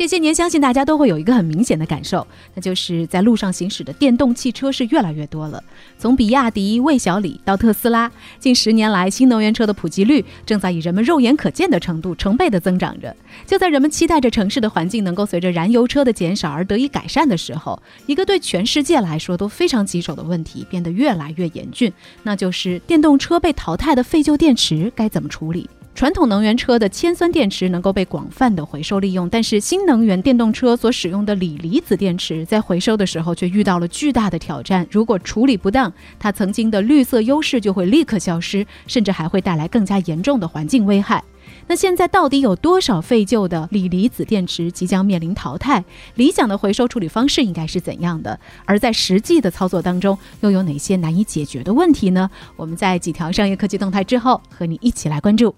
这些年，相信大家都会有一个很明显的感受，那就是在路上行驶的电动汽车是越来越多了。从比亚迪、魏小李到特斯拉，近十年来，新能源车的普及率正在以人们肉眼可见的程度成倍的增长着。就在人们期待着城市的环境能够随着燃油车的减少而得以改善的时候，一个对全世界来说都非常棘手的问题变得越来越严峻，那就是电动车被淘汰的废旧电池该怎么处理？传统能源车的铅酸电池能够被广泛的回收利用，但是新能源电动车所使用的锂离子电池在回收的时候却遇到了巨大的挑战。如果处理不当，它曾经的绿色优势就会立刻消失，甚至还会带来更加严重的环境危害。那现在到底有多少废旧的锂离子电池即将面临淘汰？理想的回收处理方式应该是怎样的？而在实际的操作当中，又有哪些难以解决的问题呢？我们在几条商业科技动态之后，和你一起来关注。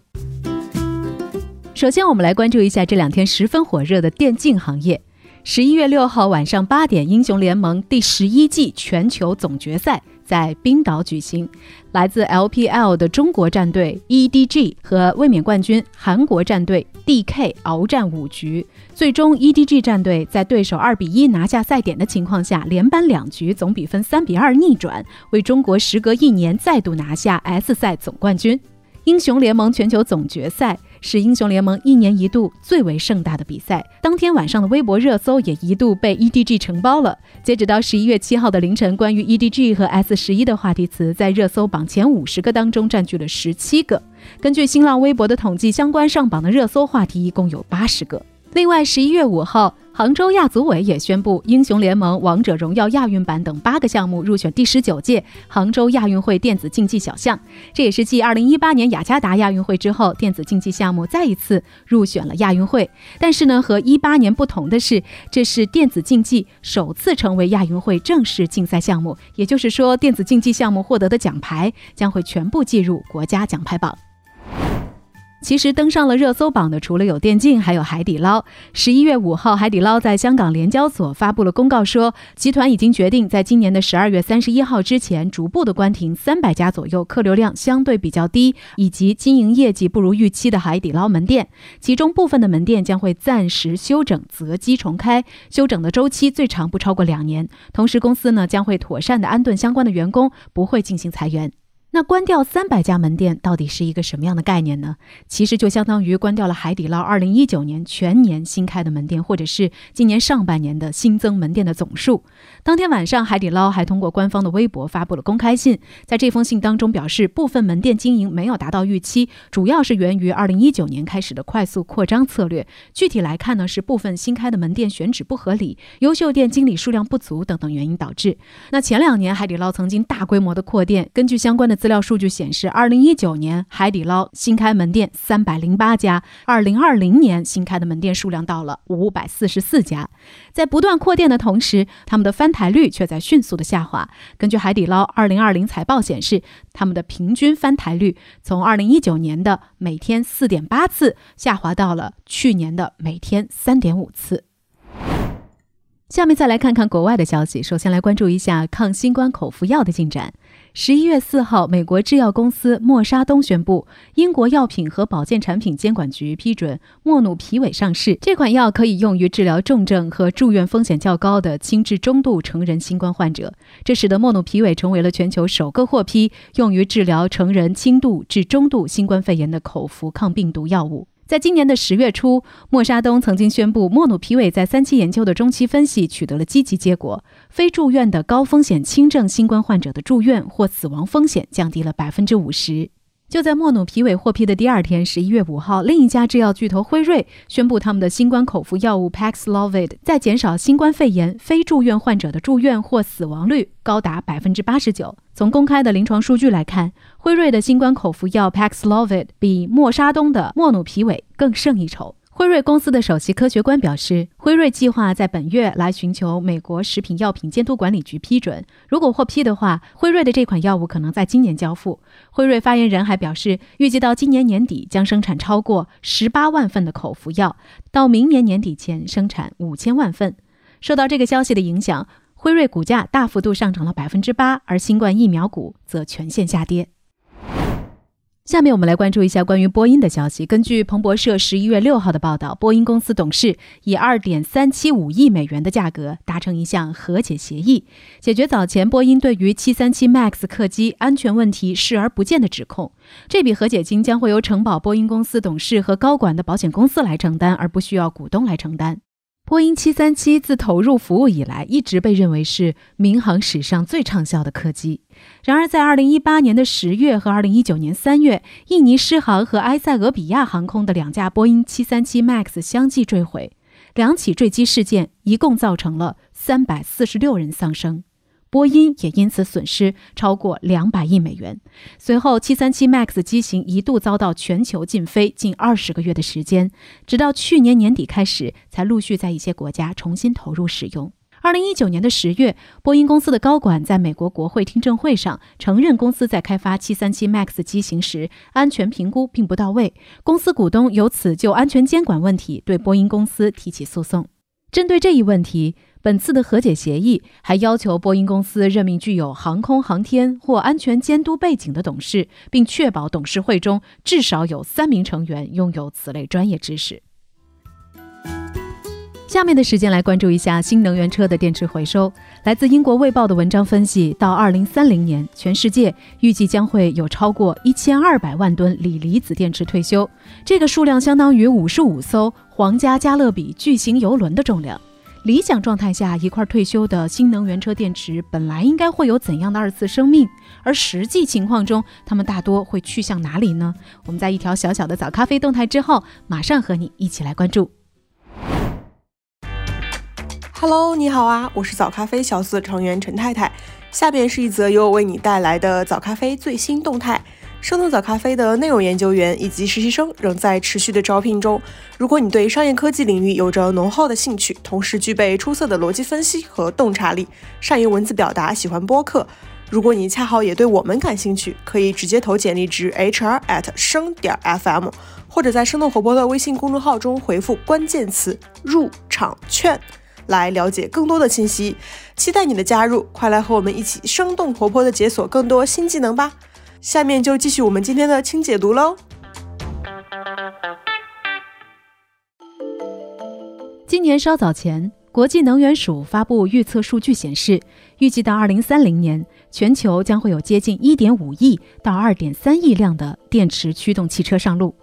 首先，我们来关注一下这两天十分火热的电竞行业。十一月六号晚上八点，英雄联盟第十一季全球总决赛在冰岛举行。来自 LPL 的中国战队 EDG 和卫冕冠军韩国战队 DK 鏖战五局，最终 EDG 战队在对手二比一拿下赛点的情况下，连扳两局，总比分三比二逆转，为中国时隔一年再度拿下 S 赛总冠军。英雄联盟全球总决赛。是英雄联盟一年一度最为盛大的比赛。当天晚上的微博热搜也一度被 EDG 承包了。截止到十一月七号的凌晨，关于 EDG 和 S 十一的话题词在热搜榜前五十个当中占据了十七个。根据新浪微博的统计，相关上榜的热搜话题一共有八十个。另外，十一月五号。杭州亚组委也宣布，英雄联盟、王者荣耀亚运版等八个项目入选第十九届杭州亚运会电子竞技小项。这也是继二零一八年雅加达亚运会之后，电子竞技项目再一次入选了亚运会。但是呢，和一八年不同的是，这是电子竞技首次成为亚运会正式竞赛项目。也就是说，电子竞技项目获得的奖牌将会全部计入国家奖牌榜。其实登上了热搜榜的，除了有电竞，还有海底捞。十一月五号，海底捞在香港联交所发布了公告，说集团已经决定在今年的十二月三十一号之前，逐步的关停三百家左右客流量相对比较低以及经营业绩不如预期的海底捞门店。其中部分的门店将会暂时休整，择机重开。休整的周期最长不超过两年。同时，公司呢将会妥善的安顿相关的员工，不会进行裁员。那关掉三百家门店到底是一个什么样的概念呢？其实就相当于关掉了海底捞二零一九年全年新开的门店，或者是今年上半年的新增门店的总数。当天晚上，海底捞还通过官方的微博发布了公开信，在这封信当中表示，部分门店经营没有达到预期，主要是源于二零一九年开始的快速扩张策略。具体来看呢，是部分新开的门店选址不合理、优秀店经理数量不足等等原因导致。那前两年海底捞曾经大规模的扩店，根据相关的。资料数据显示，二零一九年海底捞新开门店三百零八家，二零二零年新开的门店数量到了五百四十四家。在不断扩店的同时，他们的翻台率却在迅速的下滑。根据海底捞二零二零财报显示，他们的平均翻台率从二零一九年的每天四点八次，下滑到了去年的每天三点五次。下面再来看看国外的消息。首先来关注一下抗新冠口服药的进展。十一月四号，美国制药公司默沙东宣布，英国药品和保健产品监管局批准莫努皮韦上市。这款药可以用于治疗重症和住院风险较高的轻至中度成人新冠患者，这使得莫努皮韦成为了全球首个获批用于治疗成人轻度至中度新冠肺炎的口服抗病毒药物。在今年的十月初，默沙东曾经宣布，莫努皮韦在三期研究的中期分析取得了积极结果，非住院的高风险轻症新冠患者的住院或死亡风险降低了百分之五十。就在莫努皮韦获批的第二天，十一月五号，另一家制药巨头辉瑞宣布，他们的新冠口服药物 Paxlovid 在减少新冠肺炎非住院患者的住院或死亡率高达百分之八十九。从公开的临床数据来看，辉瑞的新冠口服药 Paxlovid 比默沙东的莫努皮韦更胜一筹。辉瑞公司的首席科学官表示，辉瑞计划在本月来寻求美国食品药品监督管理局批准。如果获批的话，辉瑞的这款药物可能在今年交付。辉瑞发言人还表示，预计到今年年底将生产超过十八万份的口服药，到明年年底前生产五千万份。受到这个消息的影响，辉瑞股价大幅度上涨了百分之八，而新冠疫苗股则全线下跌。下面我们来关注一下关于波音的消息。根据彭博社十一月六号的报道，波音公司董事以二点三七五亿美元的价格达成一项和解协议，解决早前波音对于七三七 MAX 客机安全问题视而不见的指控。这笔和解金将会由承保波音公司董事和高管的保险公司来承担，而不需要股东来承担。波音737自投入服务以来，一直被认为是民航史上最畅销的客机。然而，在2018年的十月和2019年三月，印尼狮航和埃塞俄比亚航空的两架波音737 MAX 相继坠毁，两起坠机事件一共造成了346人丧生。波音也因此损失超过两百亿美元。随后，737 MAX 机型一度遭到全球禁飞近二十个月的时间，直到去年年底开始，才陆续在一些国家重新投入使用。二零一九年的十月，波音公司的高管在美国国会听证会上承认，公司在开发737 MAX 机型时安全评估并不到位。公司股东由此就安全监管问题对波音公司提起诉讼。针对这一问题，本次的和解协议还要求波音公司任命具有航空航天或安全监督背景的董事，并确保董事会中至少有三名成员拥有此类专业知识。下面的时间来关注一下新能源车的电池回收。来自英国《卫报》的文章分析，到二零三零年，全世界预计将会有超过一千二百万吨锂离子电池退休，这个数量相当于五十五艘皇家加勒比巨型游轮的重量。理想状态下，一块退休的新能源车电池本来应该会有怎样的二次生命？而实际情况中，它们大多会去向哪里呢？我们在一条小小的早咖啡动态之后，马上和你一起来关注。Hello，你好啊，我是早咖啡小四成员陈太太。下边是一则由我为你带来的早咖啡最新动态。生动早咖啡的内容研究员以及实习生仍在持续的招聘中。如果你对商业科技领域有着浓厚的兴趣，同时具备出色的逻辑分析和洞察力，善于文字表达，喜欢播客，如果你恰好也对我们感兴趣，可以直接投简历至 hr at 生点 fm，或者在生动活泼的微信公众号中回复关键词入场券来了解更多的信息。期待你的加入，快来和我们一起生动活泼的解锁更多新技能吧！下面就继续我们今天的轻解读喽。今年稍早前，国际能源署发布预测数据显示，预计到二零三零年，全球将会有接近一点五亿到二点三亿辆的电池驱动汽车上路。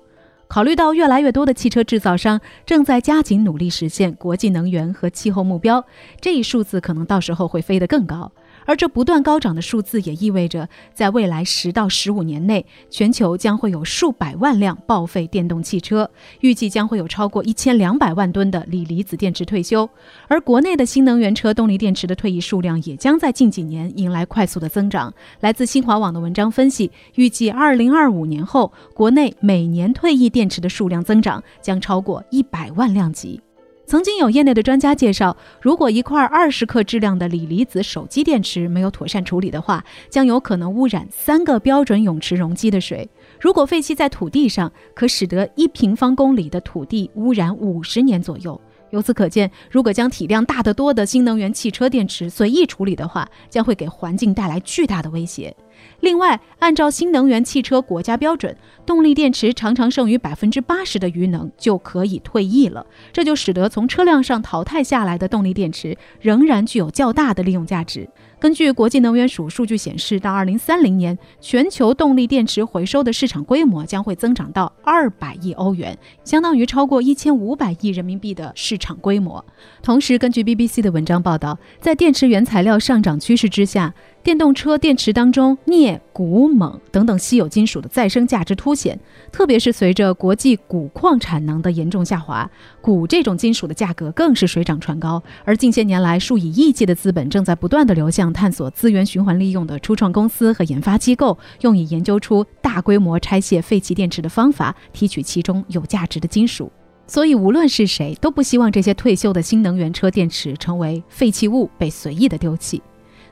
考虑到越来越多的汽车制造商正在加紧努力实现国际能源和气候目标，这一数字可能到时候会飞得更高。而这不断高涨的数字也意味着，在未来十到十五年内，全球将会有数百万辆报废电动汽车，预计将会有超过一千两百万吨的锂离子电池退休。而国内的新能源车动力电池的退役数量也将在近几年迎来快速的增长。来自新华网的文章分析，预计二零二五年后，国内每年退役电池的数量增长将超过一百万辆级。曾经有业内的专家介绍，如果一块二十克质量的锂离子手机电池没有妥善处理的话，将有可能污染三个标准泳池容积的水。如果废弃在土地上，可使得一平方公里的土地污染五十年左右。由此可见，如果将体量大得多的新能源汽车电池随意处理的话，将会给环境带来巨大的威胁。另外，按照新能源汽车国家标准，动力电池常常剩余百分之八十的余能就可以退役了。这就使得从车辆上淘汰下来的动力电池仍然具有较大的利用价值。根据国际能源署数据显示，到二零三零年，全球动力电池回收的市场规模将会增长到二百亿欧元，相当于超过一千五百亿人民币的市场规模。同时，根据 BBC 的文章报道，在电池原材料上涨趋势之下，电动车电池当中镍、钴、锰等等稀有金属的再生价值凸显，特别是随着国际钴矿产能的严重下滑，钴这种金属的价格更是水涨船高。而近些年来，数以亿计的资本正在不断的流向探索资源循环利用的初创公司和研发机构，用以研究出大规模拆卸废弃电池的方法，提取其中有价值的金属。所以无论是谁都不希望这些退休的新能源车电池成为废弃物，被随意的丢弃。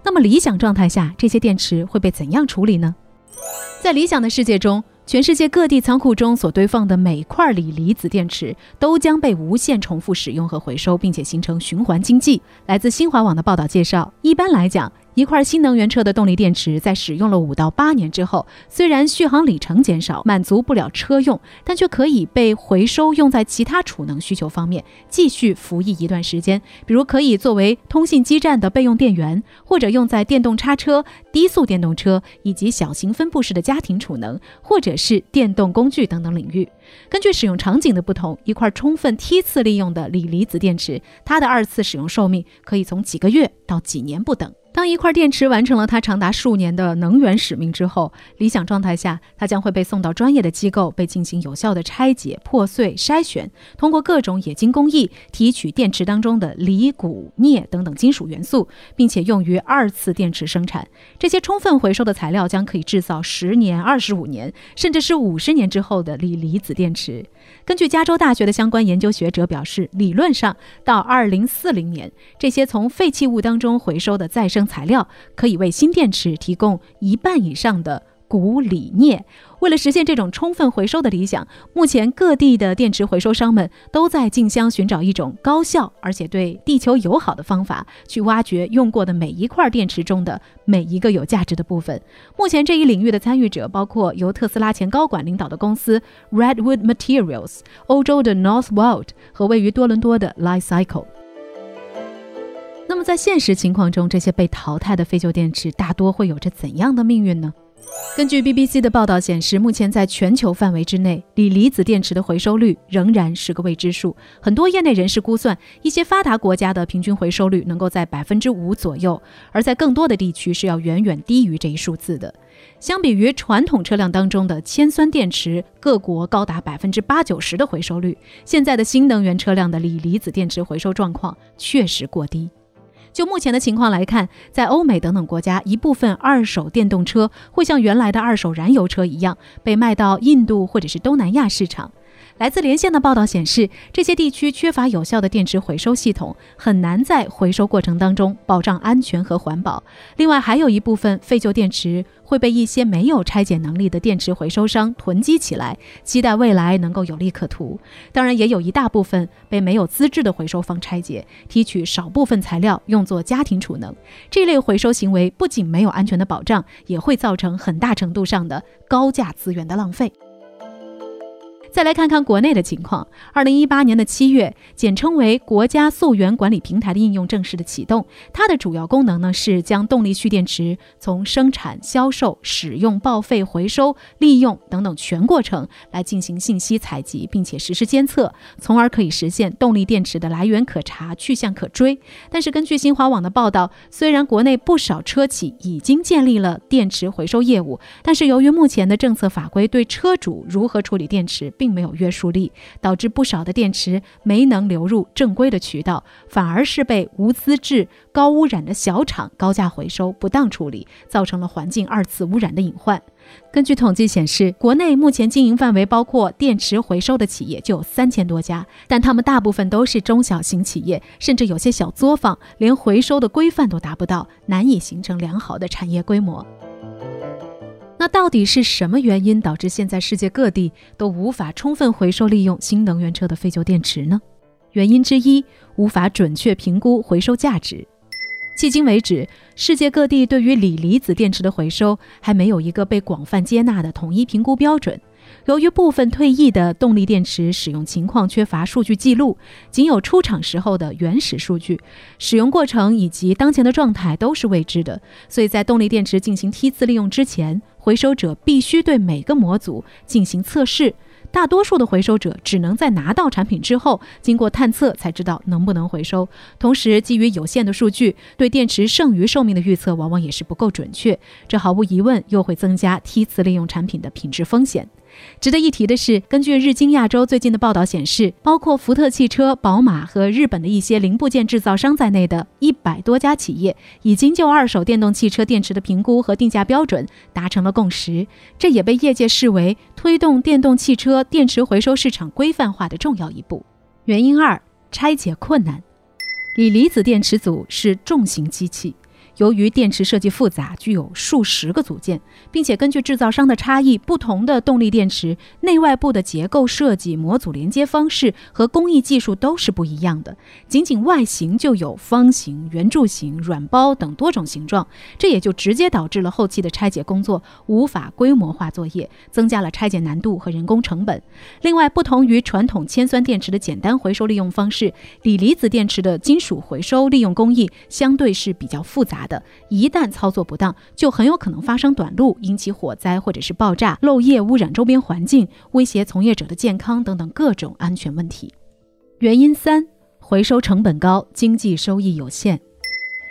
那么理想状态下，这些电池会被怎样处理呢？在理想的世界中，全世界各地仓库中所堆放的每块锂离子电池都将被无限重复使用和回收，并且形成循环经济。来自新华网的报道介绍，一般来讲。一块新能源车的动力电池在使用了五到八年之后，虽然续航里程减少，满足不了车用，但却可以被回收用在其他储能需求方面，继续服役一段时间。比如可以作为通信基站的备用电源，或者用在电动叉车、低速电动车以及小型分布式的家庭储能，或者是电动工具等等领域。根据使用场景的不同，一块充分梯次利用的锂离子电池，它的二次使用寿命可以从几个月到几年不等。当一块电池完成了它长达数年的能源使命之后，理想状态下，它将会被送到专业的机构，被进行有效的拆解、破碎、筛选，通过各种冶金工艺提取电池当中的锂、钴、镍等等金属元素，并且用于二次电池生产。这些充分回收的材料将可以制造十年、二十五年，甚至是五十年之后的锂离子电池。根据加州大学的相关研究学者表示，理论上到二零四零年，这些从废弃物当中回收的再生材料可以为新电池提供一半以上的钴、锂、镍。为了实现这种充分回收的理想，目前各地的电池回收商们都在竞相寻找一种高效而且对地球友好的方法，去挖掘用过的每一块电池中的每一个有价值的部分。目前这一领域的参与者包括由特斯拉前高管领导的公司 Redwood Materials、欧洲的 Northvolt 和位于多伦多的 Li-Cycle。那么在现实情况中，这些被淘汰的废旧电池大多会有着怎样的命运呢？根据 BBC 的报道显示，目前在全球范围之内，锂离子电池的回收率仍然是个未知数。很多业内人士估算，一些发达国家的平均回收率能够在百分之五左右，而在更多的地区是要远远低于这一数字的。相比于传统车辆当中的铅酸电池，各国高达百分之八九十的回收率，现在的新能源车辆的锂离子电池回收状况确实过低。就目前的情况来看，在欧美等等国家，一部分二手电动车会像原来的二手燃油车一样，被卖到印度或者是东南亚市场。来自连线的报道显示，这些地区缺乏有效的电池回收系统，很难在回收过程当中保障安全和环保。另外，还有一部分废旧电池会被一些没有拆解能力的电池回收商囤积起来，期待未来能够有利可图。当然，也有一大部分被没有资质的回收方拆解，提取少部分材料用作家庭储能。这类回收行为不仅没有安全的保障，也会造成很大程度上的高价资源的浪费。再来看看国内的情况。二零一八年的七月，简称为国家溯源管理平台的应用正式的启动。它的主要功能呢是将动力蓄电池从生产、销售、使用、报废、回收、利用等等全过程来进行信息采集，并且实时监测，从而可以实现动力电池的来源可查、去向可追。但是根据新华网的报道，虽然国内不少车企已经建立了电池回收业务，但是由于目前的政策法规对车主如何处理电池并没有约束力，导致不少的电池没能流入正规的渠道，反而是被无资质、高污染的小厂高价回收、不当处理，造成了环境二次污染的隐患。根据统计显示，国内目前经营范围包括电池回收的企业就有三千多家，但他们大部分都是中小型企业，甚至有些小作坊连回收的规范都达不到，难以形成良好的产业规模。那到底是什么原因导致现在世界各地都无法充分回收利用新能源车的废旧电池呢？原因之一，无法准确评估回收价值。迄今为止，世界各地对于锂离子电池的回收还没有一个被广泛接纳的统一评估标准。由于部分退役的动力电池使用情况缺乏数据记录，仅有出厂时候的原始数据，使用过程以及当前的状态都是未知的，所以在动力电池进行梯次利用之前，回收者必须对每个模组进行测试。大多数的回收者只能在拿到产品之后，经过探测才知道能不能回收。同时，基于有限的数据，对电池剩余寿命的预测往往也是不够准确。这毫无疑问又会增加梯次利用产品的品质风险。值得一提的是，根据日经亚洲最近的报道显示，包括福特汽车、宝马和日本的一些零部件制造商在内的一百多家企业，已经就二手电动汽车电池的评估和定价标准达成了共识。这也被业界视为推动电动汽车电池回收市场规范化的重要一步。原因二：拆解困难。锂离子电池组是重型机器。由于电池设计复杂，具有数十个组件，并且根据制造商的差异，不同的动力电池内外部的结构设计、模组连接方式和工艺技术都是不一样的。仅仅外形就有方形、圆柱形、软包等多种形状，这也就直接导致了后期的拆解工作无法规模化作业，增加了拆解难度和人工成本。另外，不同于传统铅酸电池的简单回收利用方式，锂离子电池的金属回收利用工艺相对是比较复杂。的，一旦操作不当，就很有可能发生短路，引起火灾或者是爆炸、漏液污染周边环境，威胁从业者的健康等等各种安全问题。原因三，回收成本高，经济收益有限。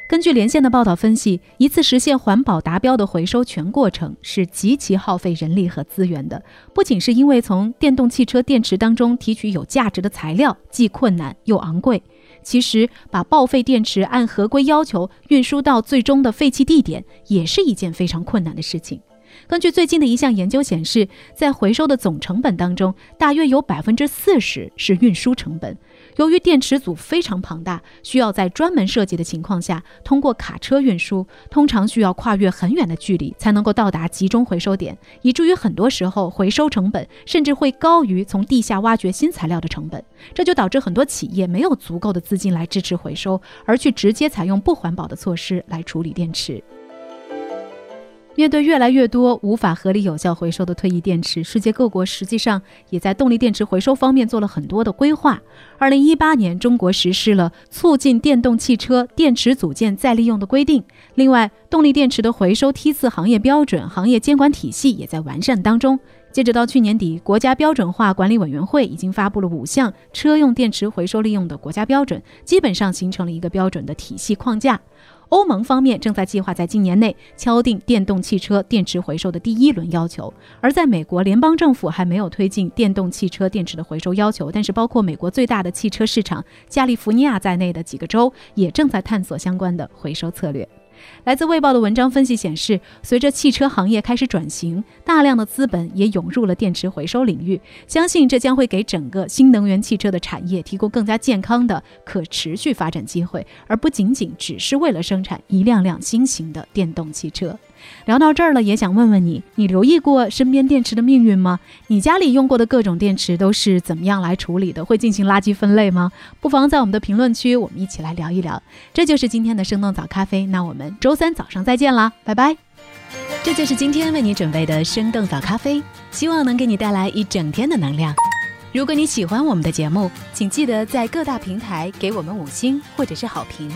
根据连线的报道分析，一次实现环保达标的回收全过程是极其耗费人力和资源的。不仅是因为从电动汽车电池当中提取有价值的材料既困难又昂贵。其实，把报废电池按合规要求运输到最终的废弃地点，也是一件非常困难的事情。根据最近的一项研究显示，在回收的总成本当中，大约有百分之四十是运输成本。由于电池组非常庞大，需要在专门设计的情况下通过卡车运输，通常需要跨越很远的距离才能够到达集中回收点，以至于很多时候回收成本甚至会高于从地下挖掘新材料的成本。这就导致很多企业没有足够的资金来支持回收，而去直接采用不环保的措施来处理电池。面对越来越多无法合理有效回收的退役电池，世界各国实际上也在动力电池回收方面做了很多的规划。二零一八年，中国实施了促进电动汽车电池组件再利用的规定。另外，动力电池的回收梯次行业标准、行业监管体系也在完善当中。截止到去年底，国家标准化管理委员会已经发布了五项车用电池回收利用的国家标准，基本上形成了一个标准的体系框架。欧盟方面正在计划在今年内敲定电动汽车电池回收的第一轮要求，而在美国，联邦政府还没有推进电动汽车电池的回收要求，但是包括美国最大的汽车市场加利福尼亚在内的几个州也正在探索相关的回收策略。来自《卫报》的文章分析显示，随着汽车行业开始转型，大量的资本也涌入了电池回收领域。相信这将会给整个新能源汽车的产业提供更加健康的可持续发展机会，而不仅仅只是为了生产一辆辆新型的电动汽车。聊到这儿了，也想问问你，你留意过身边电池的命运吗？你家里用过的各种电池都是怎么样来处理的？会进行垃圾分类吗？不妨在我们的评论区，我们一起来聊一聊。这就是今天的生动早咖啡，那我们周三早上再见啦，拜拜。这就是今天为你准备的生动早咖啡，希望能给你带来一整天的能量。如果你喜欢我们的节目，请记得在各大平台给我们五星或者是好评，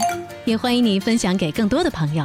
也欢迎你分享给更多的朋友。